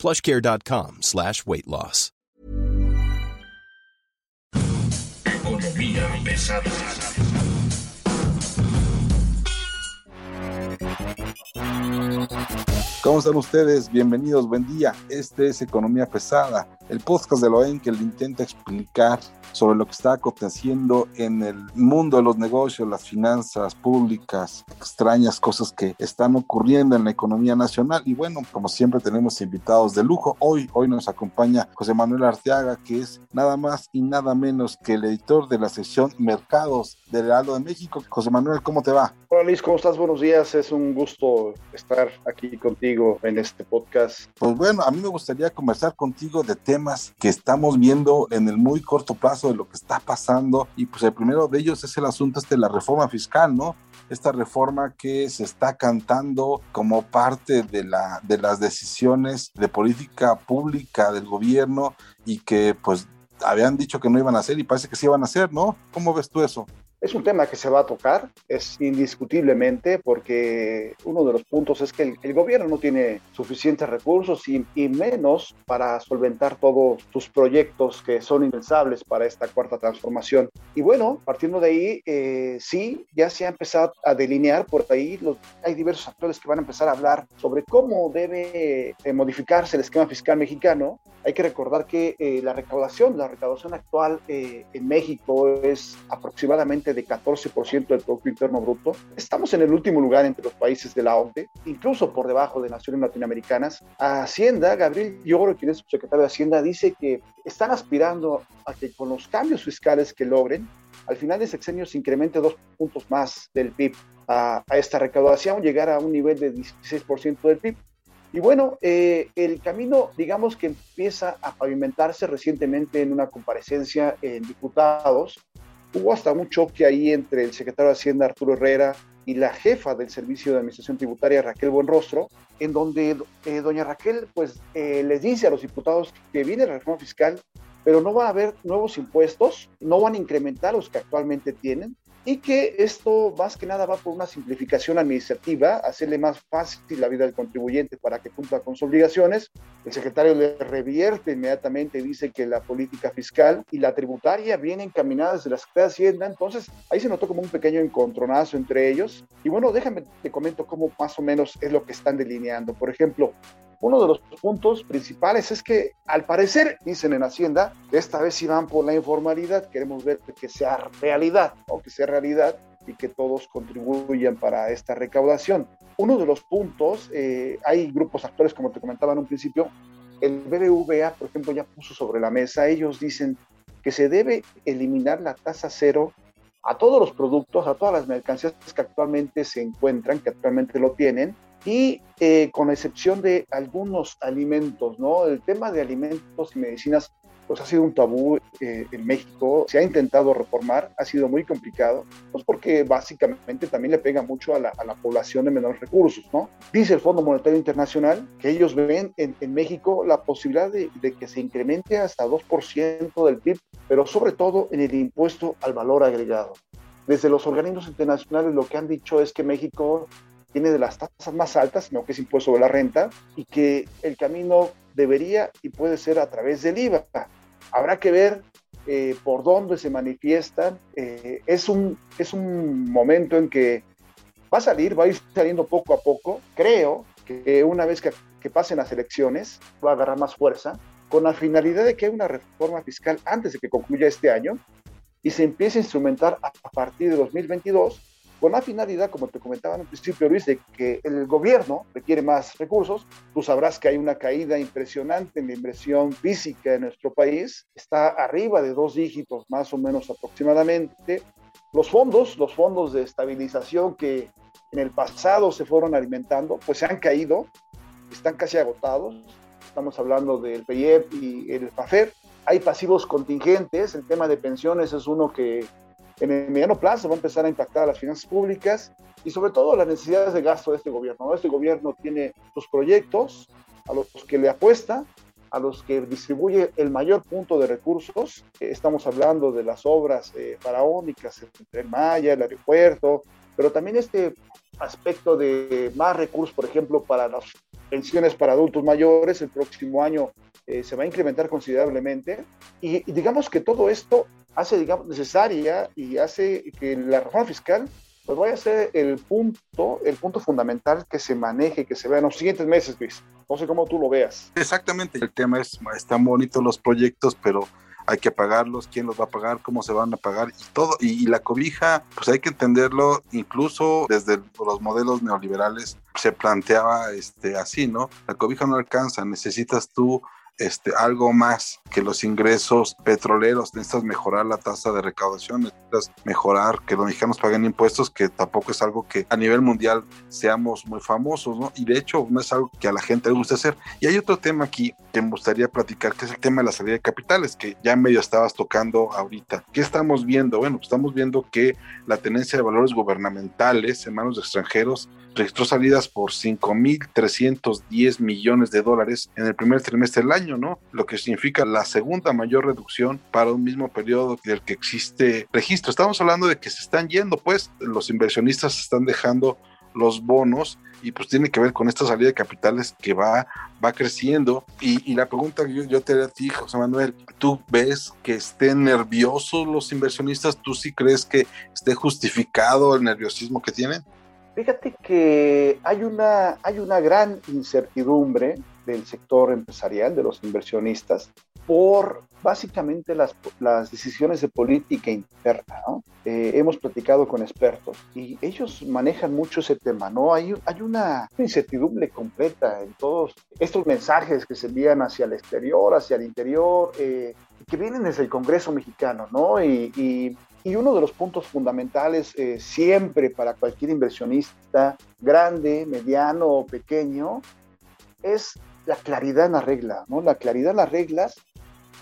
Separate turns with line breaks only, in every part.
plushcare.com slash weight loss.
Economía pesada.
¿Cómo están ustedes? Bienvenidos, buen día. Este es Economía Pesada, el podcast de Loen que le intenta explicar sobre lo que está aconteciendo en el mundo de los negocios, las finanzas públicas, extrañas cosas que están ocurriendo en la economía nacional. Y bueno, como siempre tenemos invitados de lujo. Hoy, hoy nos acompaña José Manuel Arteaga, que es nada más y nada menos que el editor de la sección Mercados del Heraldo de México. José Manuel, ¿cómo te va?
Hola Luis, ¿cómo estás? Buenos días. Es un gusto estar aquí contigo en este podcast.
Pues bueno, a mí me gustaría conversar contigo de temas que estamos viendo en el muy corto plazo de lo que está pasando. Y pues el primero de ellos es el asunto este de la reforma fiscal, ¿no? Esta reforma que se está cantando como parte de, la, de las decisiones de política pública del gobierno y que pues habían dicho que no iban a hacer y parece que sí iban a hacer, ¿no? ¿Cómo ves tú eso?
Es un tema que se va a tocar, es indiscutiblemente, porque uno de los puntos es que el, el gobierno no tiene suficientes recursos y, y, menos para solventar todos sus proyectos que son indispensables para esta cuarta transformación. Y bueno, partiendo de ahí, eh, sí, ya se ha empezado a delinear por ahí, los, hay diversos actores que van a empezar a hablar sobre cómo debe eh, modificarse el esquema fiscal mexicano. Hay que recordar que eh, la recaudación, la recaudación actual eh, en México es aproximadamente de 14% del Producto Interno Bruto. Estamos en el último lugar entre los países de la OCDE, incluso por debajo de naciones latinoamericanas. Hacienda, Gabriel Lloro, quien es subsecretario de Hacienda, dice que están aspirando a que con los cambios fiscales que logren, al final de sexenio se incremente dos puntos más del PIB a, a esta recaudación, llegar a un nivel de 16% del PIB. Y bueno, eh, el camino, digamos que empieza a pavimentarse recientemente en una comparecencia en diputados. Hubo hasta un choque ahí entre el secretario de Hacienda, Arturo Herrera, y la jefa del Servicio de Administración Tributaria, Raquel Buenrostro, en donde eh, doña Raquel pues eh, les dice a los diputados que viene la reforma fiscal, pero no va a haber nuevos impuestos, no van a incrementar los que actualmente tienen, y que esto más que nada va por una simplificación administrativa, hacerle más fácil la vida del contribuyente para que cumpla con sus obligaciones. El secretario le revierte inmediatamente, dice que la política fiscal y la tributaria vienen encaminadas de la Secretaría de Hacienda, entonces ahí se notó como un pequeño encontronazo entre ellos. Y bueno, déjame te comento cómo más o menos es lo que están delineando. Por ejemplo, uno de los puntos principales es que al parecer, dicen en Hacienda, esta vez si van por la informalidad, queremos ver que sea realidad, o que sea realidad y que todos contribuyan para esta recaudación. Uno de los puntos, eh, hay grupos actores, como te comentaba en un principio, el BBVA, por ejemplo, ya puso sobre la mesa, ellos dicen que se debe eliminar la tasa cero a todos los productos, a todas las mercancías que actualmente se encuentran, que actualmente lo tienen, y eh, con excepción de algunos alimentos, ¿no? El tema de alimentos y medicinas pues ha sido un tabú eh, en México, se ha intentado reformar, ha sido muy complicado, pues porque básicamente también le pega mucho a la, a la población de menores recursos, ¿no? Dice el Fondo Monetario Internacional que ellos ven en, en México la posibilidad de, de, que se incremente hasta 2% del PIB, pero sobre todo en el impuesto al valor agregado. Desde los organismos internacionales lo que han dicho es que México tiene de las tasas más altas, no que es impuesto sobre la renta, y que el camino debería y puede ser a través del IVA. Habrá que ver eh, por dónde se manifiestan. Eh, es, un, es un momento en que va a salir, va a ir saliendo poco a poco. Creo que una vez que, que pasen las elecciones va a agarrar más fuerza, con la finalidad de que haya una reforma fiscal antes de que concluya este año y se empiece a instrumentar a partir de 2022 con la finalidad, como te comentaba en un principio, Luis, de que el gobierno requiere más recursos. Tú sabrás que hay una caída impresionante en la inversión física en nuestro país. Está arriba de dos dígitos, más o menos aproximadamente. Los fondos, los fondos de estabilización que en el pasado se fueron alimentando, pues se han caído, están casi agotados. estamos hablando del PIEP y el PAFER. Hay pasivos contingentes, el tema de pensiones es uno que en el mediano plazo va a empezar a impactar a las finanzas públicas y sobre todo las necesidades de gasto de este gobierno. Este gobierno tiene sus proyectos a los que le apuesta, a los que distribuye el mayor punto de recursos. Estamos hablando de las obras eh, faraónicas, el Maya, el aeropuerto, pero también este aspecto de más recursos, por ejemplo, para las pensiones para adultos mayores, el próximo año eh, se va a incrementar considerablemente. Y, digamos que todo esto hace, digamos, necesaria y hace que la reforma fiscal pues vaya a ser el punto, el punto fundamental que se maneje, que se vea en los siguientes meses, Luis. No sé cómo tú lo veas.
Exactamente. El tema es, están bonitos los proyectos, pero hay que pagarlos, quién los va a pagar, cómo se van a pagar y todo. Y, la cobija, pues hay que entenderlo, incluso desde los modelos neoliberales se planteaba este, así, ¿no? La cobija no alcanza, necesitas tú este, algo más que los ingresos petroleros, necesitas mejorar la tasa de recaudación, necesitas mejorar que los mexicanos paguen impuestos, que tampoco es algo que a nivel mundial seamos muy famosos, ¿no? Y de hecho no es algo que a la gente le guste hacer. Y hay otro tema aquí que me gustaría platicar, que es el tema de la salida de capitales, que ya medio estabas tocando ahorita. ¿Qué estamos viendo? Bueno, pues estamos viendo que la tenencia de valores gubernamentales en manos de extranjeros registró salidas por 5.310 millones de dólares en el primer trimestre del año, ¿no? Lo que significa la segunda mayor reducción para un mismo periodo del que existe registro. Estamos hablando de que se están yendo, pues los inversionistas están dejando los bonos y pues tiene que ver con esta salida de capitales que va, va creciendo. Y, y la pregunta que yo, yo, te haré a ti, José Manuel, ¿tú ves que estén nerviosos los inversionistas? ¿Tú sí crees que esté justificado el nerviosismo que tienen?
Fíjate que hay una, hay una gran incertidumbre del sector empresarial, de los inversionistas, por básicamente las, las decisiones de política interna. ¿no? Eh, hemos platicado con expertos y ellos manejan mucho ese tema. ¿no? Hay, hay una incertidumbre completa en todos estos mensajes que se envían hacia el exterior, hacia el interior, eh, que vienen desde el Congreso mexicano. ¿no? Y, y y uno de los puntos fundamentales eh, siempre para cualquier inversionista, grande, mediano o pequeño, es la claridad en la regla, ¿no? La claridad en las reglas,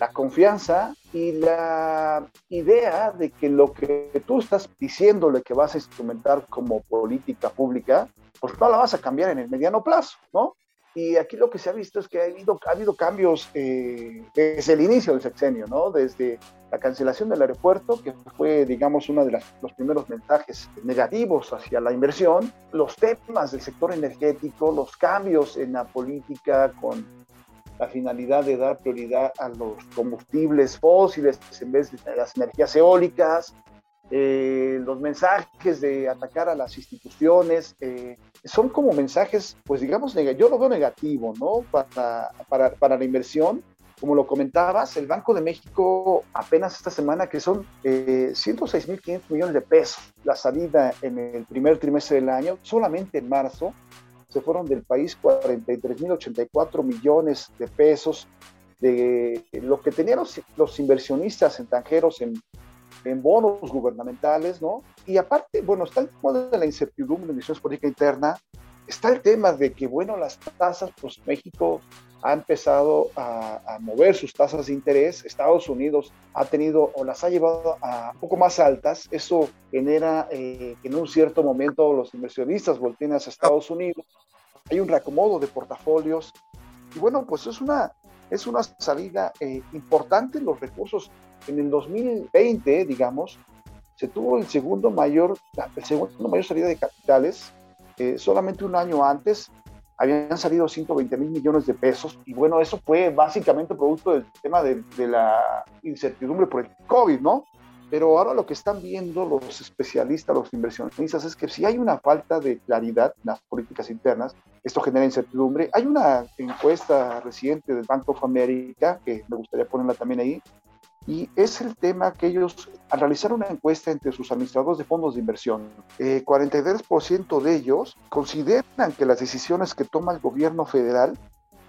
la confianza y la idea de que lo que tú estás diciéndole que vas a instrumentar como política pública, pues no la vas a cambiar en el mediano plazo, ¿no? Y aquí lo que se ha visto es que ha habido, ha habido cambios eh, desde el inicio del sexenio, ¿no? Desde la cancelación del aeropuerto, que fue, digamos, uno de las, los primeros mensajes negativos hacia la inversión, los temas del sector energético, los cambios en la política con la finalidad de dar prioridad a los combustibles fósiles en vez de las energías eólicas, eh, los mensajes de atacar a las instituciones, eh, son como mensajes, pues digamos, yo lo veo negativo, ¿no? Para, para, para, la inversión. Como lo comentabas, el Banco de México apenas esta semana, que son eh, 106.500 millones de pesos, la salida en el primer trimestre del año, solamente en marzo, se fueron del país 43.084 millones de pesos de lo que tenían los, los inversionistas extranjeros en en bonos gubernamentales, ¿no? Y aparte, bueno, está el tema de la incertidumbre en misiones política interna, está el tema de que, bueno, las tasas, pues México ha empezado a, a, mover sus tasas de interés, Estados Unidos ha tenido o las ha llevado a poco más altas, eso genera eh, que en un cierto momento los inversionistas volteen hacia Estados Unidos, hay un reacomodo de portafolios, y bueno, pues es una, es una salida eh, importante los recursos. En el 2020, digamos, se tuvo el segundo mayor, el segundo mayor salida de capitales. Eh, solamente un año antes habían salido 120 mil millones de pesos y bueno, eso fue básicamente producto del tema de, de la incertidumbre por el COVID, ¿no? Pero ahora lo que están viendo los especialistas, los inversionistas, es que si hay una falta de claridad en las políticas internas, esto genera incertidumbre. Hay una encuesta reciente del Bank of America, que me gustaría ponerla también ahí, y es el tema que ellos, al realizar una encuesta entre sus administradores de fondos de inversión, eh, 43% de ellos consideran que las decisiones que toma el gobierno federal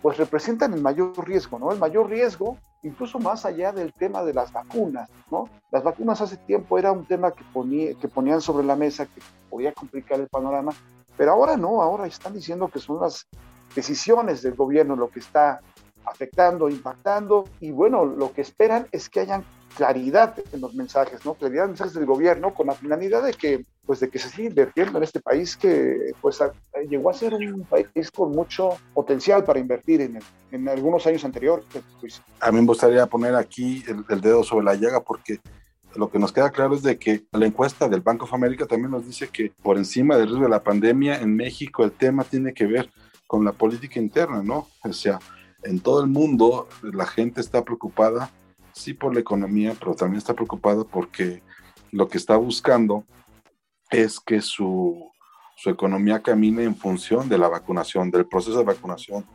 pues representan el mayor riesgo, ¿no? El mayor riesgo, incluso más allá del tema de las vacunas, ¿no? Las vacunas hace tiempo era un tema que, ponía, que ponían sobre la mesa, que podía complicar el panorama, pero ahora no, ahora están diciendo que son las decisiones del gobierno lo que está afectando, impactando, y bueno, lo que esperan es que hayan claridad en los mensajes, ¿no? Claridad en los mensajes del gobierno con la finalidad de que, pues, de que se siga invirtiendo en este país que, pues, llegó a ser un país con mucho potencial para invertir en, en algunos años anteriores. Pues.
A mí me gustaría poner aquí el, el dedo sobre la llaga porque lo que nos queda claro es de que la encuesta del Banco of America también nos dice que por encima del riesgo de la pandemia en México el tema tiene que ver con la política interna, ¿no? O sea, en todo el mundo la gente está preocupada, sí por la economía, pero también está preocupada porque lo que está buscando es que su, su economía camine en función de la vacunación, del proceso de vacunación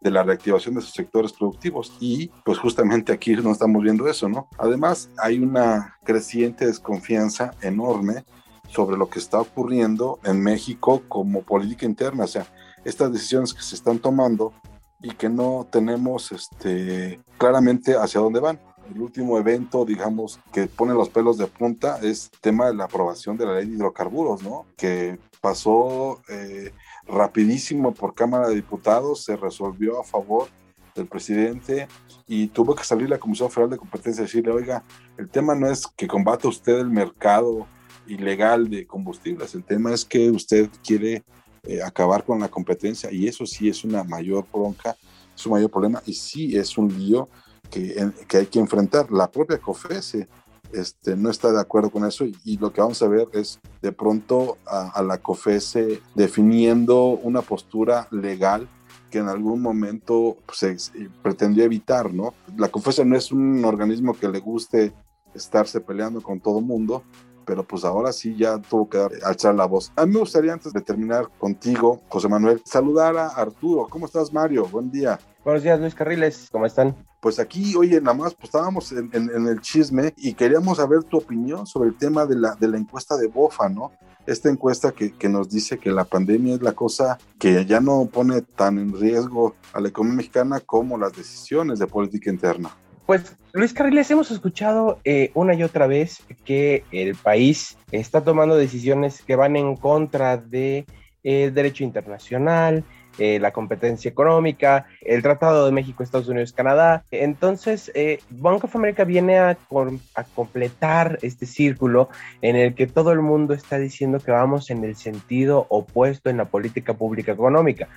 de la reactivación de sus sectores productivos. Y pues justamente aquí no estamos viendo eso, ¿no? Además, hay una creciente desconfianza enorme sobre lo que está ocurriendo en México como política interna, o sea, estas decisiones que se están tomando y que no tenemos este, claramente hacia dónde van. El último evento, digamos, que pone los pelos de punta es tema de la aprobación de la ley de hidrocarburos, ¿no? Que pasó eh, rapidísimo por Cámara de Diputados, se resolvió a favor del presidente y tuvo que salir la Comisión Federal de Competencia y decirle, oiga, el tema no es que combate usted el mercado ilegal de combustibles, el tema es que usted quiere eh, acabar con la competencia y eso sí es una mayor bronca, es un mayor problema y sí es un lío que, hay que enfrentar. La propia COFESE este, no está de acuerdo con eso y, lo que vamos a ver es de pronto a, la COFESE definiendo una postura legal que en algún momento pues, se, pretendió evitar, ¿no? La COFESE no es un organismo que le guste estarse peleando con todo mundo, pero pues ahora sí ya tuvo que alzar la voz. A mí me gustaría antes de terminar contigo, José Manuel, saludar a Arturo. ¿Cómo estás, Mario? Buen día.
Buenos días, Luis Carriles. ¿Cómo están?
Pues aquí, oye, nada más, pues estábamos en, el chisme y queríamos saber tu opinión sobre el tema de la, de la encuesta de BOFA, ¿no? Esta encuesta que, que, nos dice que la pandemia es la cosa que ya no pone tan en riesgo a la economía mexicana como las decisiones de política interna.
Pues Luis Carriles, hemos escuchado eh, una y otra vez que el país está tomando decisiones que van en contra de, derecho internacional, eh, la competencia económica, el Tratado de México, Estados Unidos, Canadá. Entonces, eh, Bank of America viene a, a, completar este círculo en el que todo el mundo está diciendo que vamos en el sentido opuesto en la política pública económica.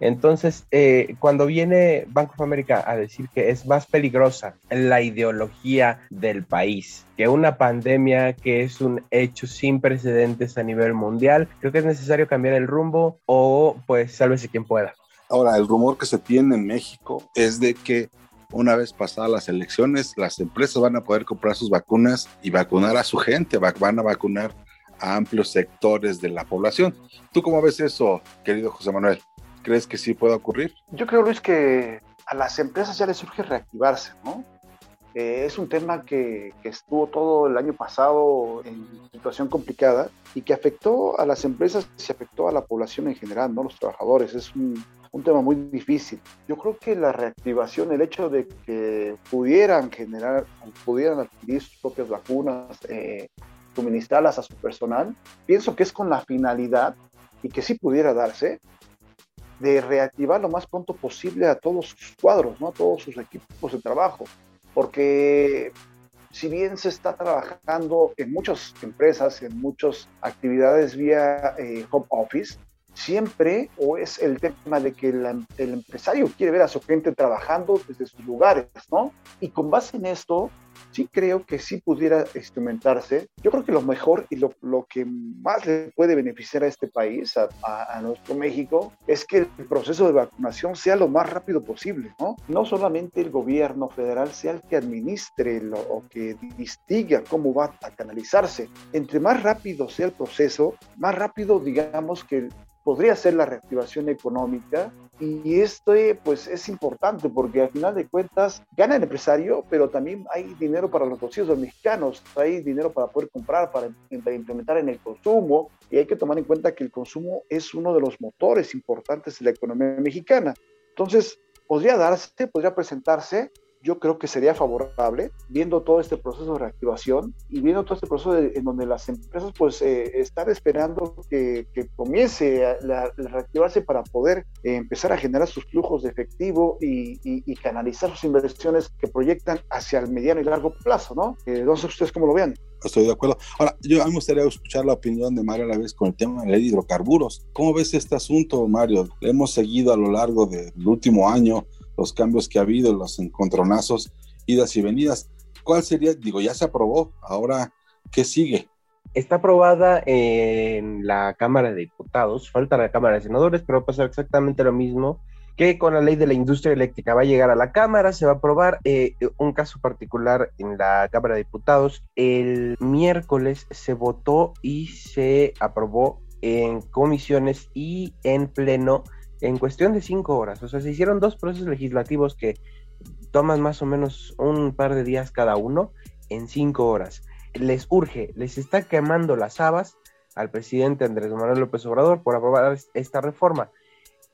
Entonces, eh, cuando viene Bank of America a decir que es más peligrosa la ideología del país que una pandemia que es un hecho sin precedentes a nivel mundial, creo que es necesario cambiar el rumbo o pues sálvese quien pueda.
Ahora, el rumor que se tiene en México es de que una vez pasadas las elecciones, las empresas van a poder comprar sus vacunas y vacunar a su gente, van a vacunar a amplios sectores de la población. ¿Tú cómo ves eso, querido José Manuel? ¿Crees que sí puede ocurrir?
Yo creo, Luis, que a las empresas ya les surge reactivarse, ¿no? Eh, es un tema que, que, estuvo todo el año pasado en situación complicada y que afectó a las empresas y afectó a la población en general, no los trabajadores. Es un, un, tema muy difícil. Yo creo que la reactivación, el hecho de que pudieran generar, pudieran adquirir sus propias vacunas, eh, suministrarlas a su personal, pienso que es con la finalidad y que sí pudiera darse de reactivar lo más pronto posible a todos sus cuadros, ¿no? a todos sus equipos de trabajo porque si bien se está trabajando en muchas empresas, en muchas actividades vía eh, home office, siempre o es el tema de que el empresario quiere ver a su gente trabajando desde sus lugares, ¿no? Y con base en esto, sí creo que sí pudiera instrumentarse. Yo creo que lo mejor y lo, lo que más le puede beneficiar a este país, a, a, nuestro México, es que el proceso de vacunación sea lo más rápido posible, ¿no? No solamente el gobierno federal sea el que administre lo, o que distiga cómo va a canalizarse. Entre más rápido sea el proceso, más rápido digamos que podría ser la reactivación económica y esto pues es importante porque al final de cuentas gana el empresario, pero también hay dinero para los bolsillos mexicanos, hay dinero para poder comprar, para, implementar en el consumo y hay que tomar en cuenta que el consumo es uno de los motores importantes de la economía mexicana. Entonces, podría darse, podría presentarse yo creo que sería favorable viendo todo este proceso de reactivación y viendo todo este proceso en donde las empresas pues eh, están esperando que, comience a, reactivarse para poder eh, empezar a generar sus flujos de efectivo y, canalizar sus inversiones que proyectan hacia el mediano y largo plazo, ¿no? Eh, no sé ustedes cómo lo vean.
Estoy de acuerdo. Ahora, yo a mí me gustaría escuchar la opinión de Mario a la vez con el tema de hidrocarburos. ¿Cómo ves este asunto, Mario? Le hemos seguido a lo largo del último año los cambios que ha habido, los encontronazos, idas y venidas. ¿Cuál sería? Digo, ya se aprobó, ahora, ¿qué sigue?
Está aprobada en la Cámara de Diputados, falta la Cámara de Senadores, pero va a pasar exactamente lo mismo que con la ley de la industria eléctrica. Va a llegar a la Cámara, se va a aprobar eh, un caso particular en la Cámara de Diputados. El miércoles se votó y se aprobó en comisiones y en pleno en cuestión de cinco horas. O sea, se hicieron dos procesos legislativos que toman más o menos un par de días cada uno en cinco horas. Les urge, les está quemando las habas al presidente Andrés Manuel López Obrador por aprobar esta reforma.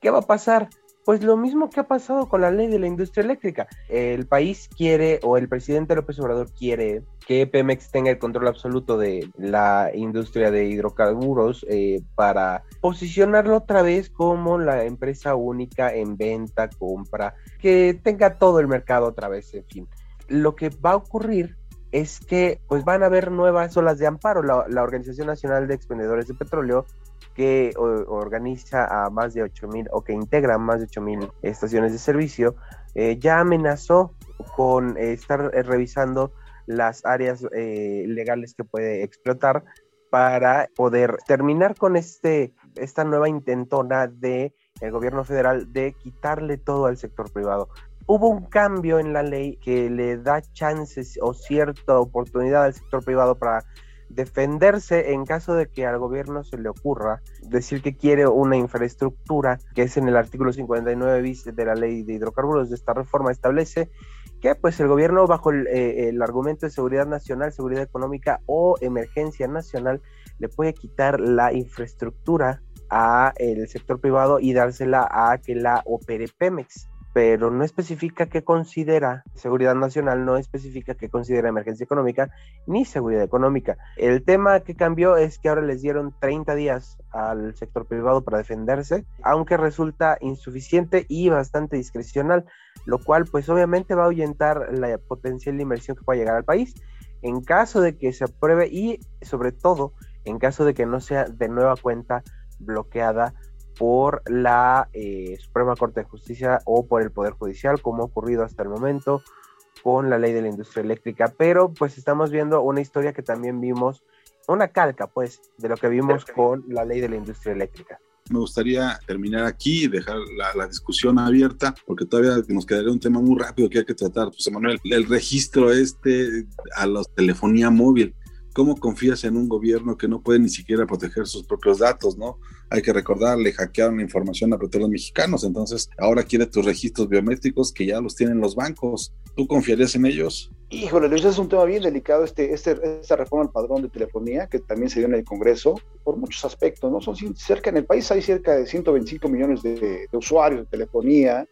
¿Qué va a pasar? Pues lo mismo que ha pasado con la ley de la industria eléctrica. El país quiere, o el presidente López Obrador quiere que Pemex tenga el control absoluto de la industria de hidrocarburos eh, para posicionarlo otra vez como la empresa única en venta, compra, que tenga todo el mercado otra vez, en fin. Lo que va a ocurrir es que pues van a haber nuevas olas de amparo. La, Organización Nacional de Expendedores de Petróleo, que organiza a más de 8 mil o que integra más de 8 mil estaciones de servicio, eh, ya amenazó con eh, estar eh, revisando las áreas legales que puede explotar para poder terminar con este, esta nueva intentona de gobierno federal de quitarle todo al sector privado. Hubo un cambio en la ley que le da chances o cierta oportunidad al sector privado para defenderse en caso de que al gobierno se le ocurra decir que quiere una infraestructura, que es en el artículo 59 bis de la ley de hidrocarburos de esta reforma establece que pues el gobierno bajo el, eh, el argumento de seguridad nacional, seguridad económica o emergencia nacional le puede quitar la infraestructura a el sector privado y dársela a que la opere Pemex pero no especifica qué considera seguridad nacional, no especifica qué considera emergencia económica ni seguridad económica. El tema que cambió es que ahora les dieron 30 días al sector privado para defenderse, aunque resulta insuficiente y bastante discrecional, lo cual pues obviamente va a ahuyentar la potencial inversión que pueda llegar al país en caso de que se apruebe y sobre todo en caso de que no sea de nueva cuenta bloqueada por la eh, Suprema Corte de Justicia o por el Poder Judicial, como ha ocurrido hasta el momento con la ley de la industria eléctrica. Pero pues estamos viendo una historia que también vimos, una calca pues, de lo que vimos con la ley de la industria eléctrica.
Me gustaría terminar aquí y dejar la, discusión abierta, porque todavía nos quedaría un tema muy rápido que hay que tratar. José Manuel, el registro este a la telefonía móvil ¿Cómo confías en un gobierno que no puede ni siquiera proteger sus propios datos, no? Hay que recordar, le hackearon la información a los mexicanos, entonces ahora quiere tus registros biométricos que ya los tienen los bancos. ¿Tú confiarías en ellos?
Híjole, Luis, es un tema bien delicado este, este, esta reforma al padrón de telefonía que también se dio en el Congreso por muchos aspectos, ¿no? Son cerca, en el país hay cerca de 125 millones de, usuarios de telefonía,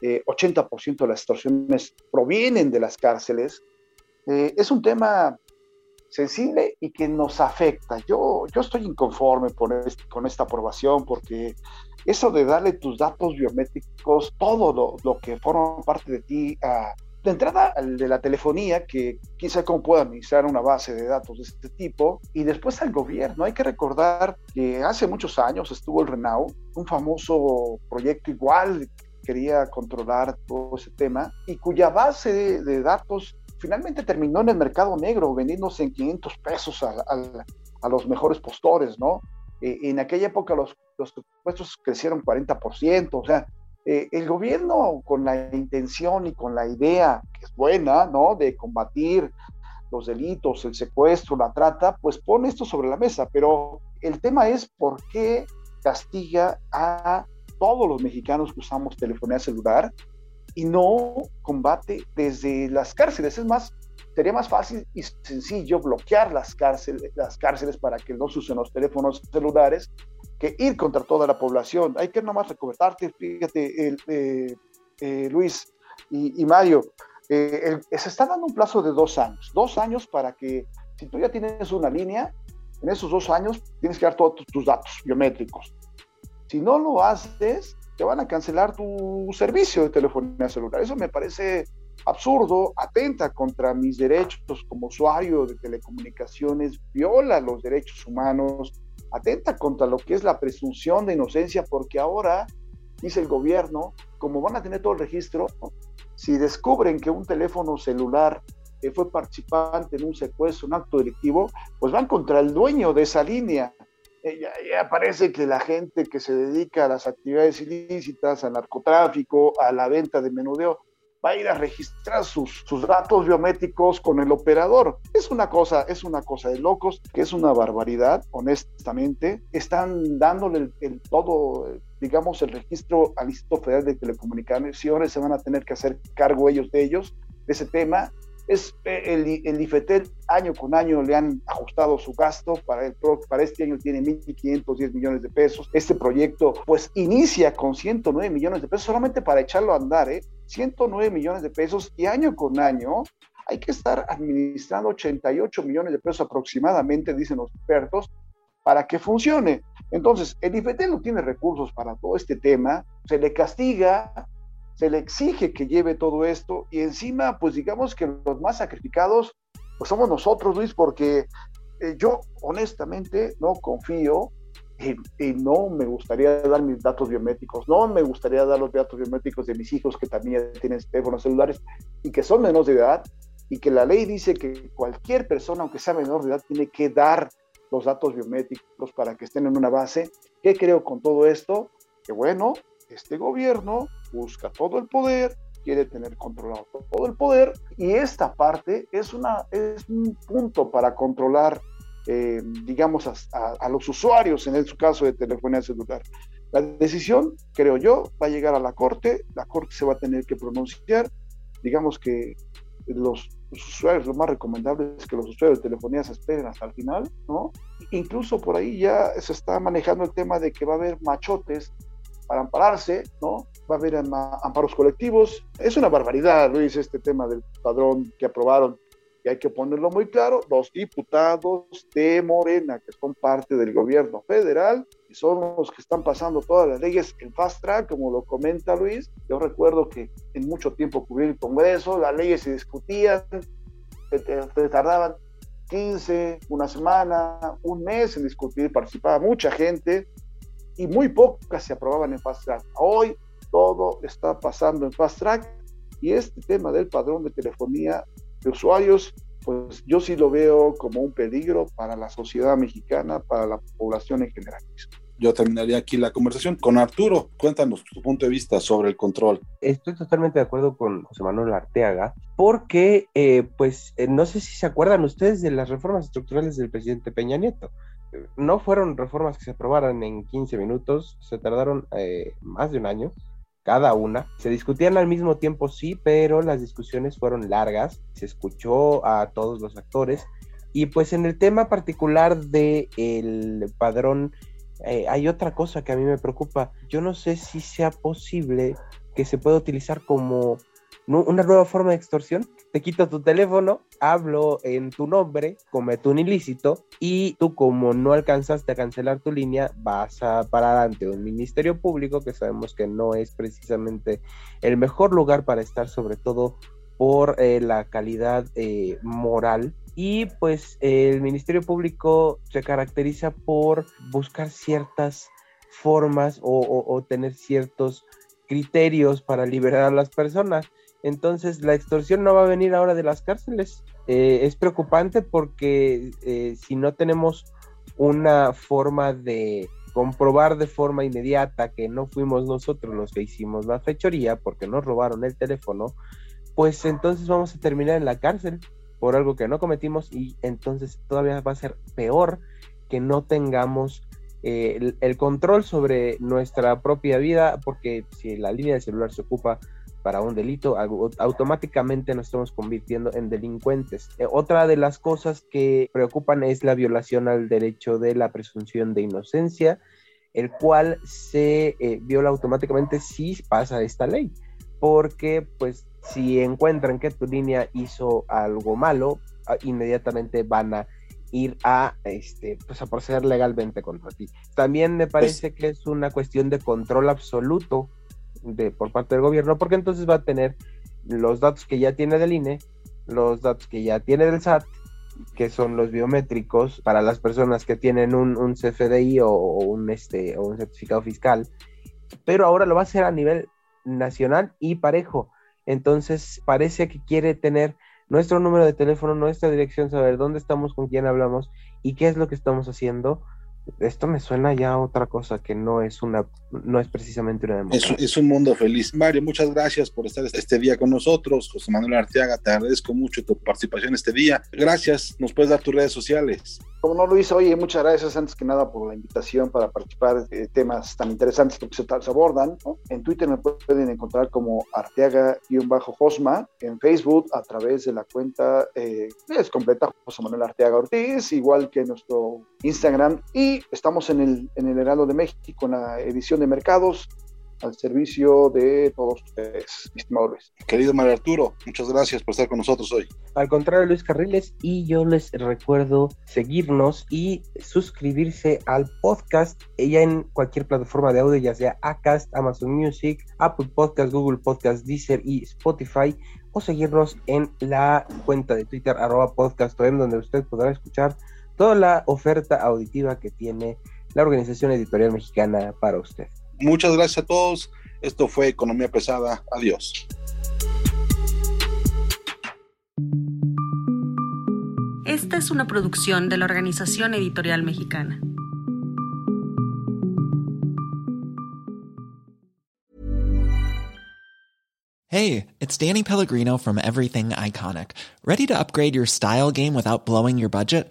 80% de las extorsiones provienen de las cárceles. Eh, es un tema sensible y que nos afecta. Yo, yo estoy inconforme con esta aprobación porque eso de darle tus datos biométricos, todo lo, que forma parte de ti, a, de entrada al de la telefonía, que sabe cómo puede administrar una base de datos de este tipo, y después al gobierno. Hay que recordar que hace muchos años estuvo el RENAU, un famoso proyecto igual quería controlar todo ese tema y cuya base de, de datos finalmente terminó en el mercado negro, vendiéndose en 500 pesos a, los mejores postores, ¿no? Eh, en aquella época los, los crecieron 40%, o sea, eh, el gobierno con la intención y con la idea, que es buena, ¿no? De combatir los delitos, el secuestro, la trata, pues pone esto sobre la mesa, pero el tema es por qué castiga a todos los mexicanos que usamos telefonía celular y no combate desde las cárceles. Es más, sería más fácil y sencillo bloquear las cárceles, las cárceles para que no se usen los teléfonos celulares que ir contra toda la población. Hay que nomás recomendarte, fíjate, eh, eh, Luis y, Mario, eh, se está dando un plazo de dos años, dos años para que si tú ya tienes una línea, en esos dos años tienes que dar todos tus datos biométricos. Si no lo haces, te van a cancelar tu servicio de telefonía celular. Eso me parece absurdo, atenta contra mis derechos como usuario de telecomunicaciones, viola los derechos humanos, atenta contra lo que es la presunción de inocencia, porque ahora, dice el gobierno, como van a tener todo el registro, si descubren que un teléfono celular eh, fue participante en un secuestro, un acto delictivo, pues van contra el dueño de esa línea. Eh, ya, parece que la gente que se dedica a las actividades ilícitas, al narcotráfico, a la venta de menudeo, va a ir a registrar sus, datos biométricos con el operador. Es una cosa, es una cosa de locos, que es una barbaridad, honestamente. Están dándole el, todo, digamos, el registro al Instituto Federal de Telecomunicaciones, se van a tener que hacer cargo ellos de ellos, de ese tema. Es, eh, el, el IFETEL año con año le han ajustado su gasto, para, el, para este año tiene 1.510 millones de pesos. Este proyecto pues inicia con 109 millones de pesos solamente para echarlo a andar, ¿eh? 109 millones de pesos y año con año hay que estar administrando 88 millones de pesos aproximadamente, dicen los expertos, para que funcione. Entonces, el IFETEL no tiene recursos para todo este tema, se le castiga, se le exige que lleve todo esto y encima, pues digamos que los más sacrificados, pues somos nosotros, Luis, porque eh, yo honestamente no confío y, no me gustaría dar mis datos biométricos, no me gustaría dar los datos biométricos de mis hijos que también tienen teléfonos celulares y que son menores de edad y que la ley dice que cualquier persona, aunque sea menor de edad, tiene que dar los datos biométricos para que estén en una base. ¿Qué creo con todo esto? Que bueno, este gobierno busca todo el poder, quiere tener controlado todo el poder y esta parte es, una, es un punto para controlar eh, digamos, a, los usuarios, en su caso de telefonía celular. La decisión, creo yo, va a llegar a la Corte, la Corte se va a tener que pronunciar, digamos que los, usuarios, lo más recomendable es que los usuarios de telefonía se esperen hasta el final, ¿no? Incluso por ahí ya se está manejando el tema de que va a haber machotes para ampararse, ¿no? Va a haber amparos colectivos. Es una barbaridad, Luis, este tema del padrón que aprobaron y hay que ponerlo muy claro, los diputados de Morena, que son parte del gobierno federal, y son los que están pasando todas las leyes en fast track, como lo comenta Luis. Yo recuerdo que en mucho tiempo cubrí el Congreso, las leyes se discutían, se tardaban 15, una semana, un mes en discutir, participaba mucha gente y muy pocas se aprobaban en fast track. Hoy todo está pasando en fast track y este tema del padrón de telefonía de usuarios, pues yo sí lo veo como un peligro para la sociedad mexicana, para la población en general.
Yo terminaría aquí la conversación con Arturo. Cuéntanos tu punto de vista sobre el control.
Estoy totalmente de acuerdo con José Manuel Arteaga, porque, eh, pues, eh, no sé si se acuerdan ustedes de las reformas estructurales del presidente Peña Nieto. No fueron reformas que se aprobaran en 15 minutos, se tardaron eh, más de un año cada una. Se discutían al mismo tiempo, sí, pero las discusiones fueron largas, se escuchó a todos los actores y pues en el tema particular del el padrón eh, hay otra cosa que a mí me preocupa. Yo no sé si sea posible que se pueda utilizar como una nueva forma de extorsión. Te quito tu teléfono, hablo en tu nombre, cometo un ilícito y tú como no alcanzaste a cancelar tu línea, vas a parar ante un ministerio público que sabemos que no es precisamente el mejor lugar para estar, sobre todo por eh, la calidad eh, moral y pues el Ministerio Público se caracteriza por buscar ciertas formas o, tener ciertos criterios para liberar a las personas. Entonces la extorsión no va a venir ahora de las cárceles. Eh, es preocupante porque eh, si no tenemos una forma de comprobar de forma inmediata que no fuimos nosotros los que hicimos la fechoría porque nos robaron el teléfono, pues entonces vamos a terminar en la cárcel por algo que no cometimos y entonces todavía va a ser peor que no tengamos eh, el, control sobre nuestra propia vida porque si la línea de celular se ocupa para un delito, automáticamente nos estamos convirtiendo en delincuentes. Eh, otra de las cosas que preocupan es la violación al derecho de la presunción de inocencia, el cual se eh, viola automáticamente si pasa esta ley, porque pues Si encuentran que tu línea hizo algo malo, ah, inmediatamente van a ir a, este, pues a proceder legalmente contra ti. También me parece que es una cuestión de control absoluto de, por parte del gobierno, porque entonces va a tener los datos que ya tiene del INE, los datos que ya tiene del SAT, que son los biométricos para las personas que tienen un, un CFDI o, un, este, o un certificado fiscal, pero ahora lo va a hacer a nivel nacional y parejo. Entonces parece que quiere tener nuestro número de teléfono, nuestra dirección, saber dónde estamos, con quién hablamos y qué es lo que estamos haciendo esto me suena ya a otra cosa que no es una, no es precisamente una
democracia. Es, es, un mundo feliz. Mario, muchas gracias por estar este día con nosotros. José Manuel Arteaga, te agradezco mucho tu participación este día. Gracias. ¿Nos puedes dar tus redes sociales?
Como no, Luis, oye, muchas gracias antes que nada por la invitación para participar de temas tan interesantes que se, abordan. En Twitter me pueden encontrar como Arteaga-Josma, en Facebook a través de la cuenta, eh, es completa, José Manuel Arteaga Ortiz, igual que nuestro Instagram. Y estamos en el, en el Heraldo de México, en la edición de mercados, al servicio de todos ustedes, estimado Luis.
Querido Mario Arturo, muchas gracias por estar con nosotros hoy.
Al contrario, Luis Carriles, y yo les recuerdo seguirnos y suscribirse al podcast ya en cualquier plataforma de audio, ya sea Acast, Amazon Music, Apple Podcast, Google Podcast, Deezer y Spotify, o seguirnos en la cuenta de Twitter, arroba podcastom, donde usted podrá escuchar toda la oferta auditiva que tiene la Organización Editorial Mexicana para usted.
Muchas gracias a todos. Esto fue Economía Pesada. Adiós.
Esta es una producción de la Organización Editorial Mexicana.
Hey, it's Danny Pellegrino from Everything Iconic. ¿Ready to upgrade your style game without blowing your budget?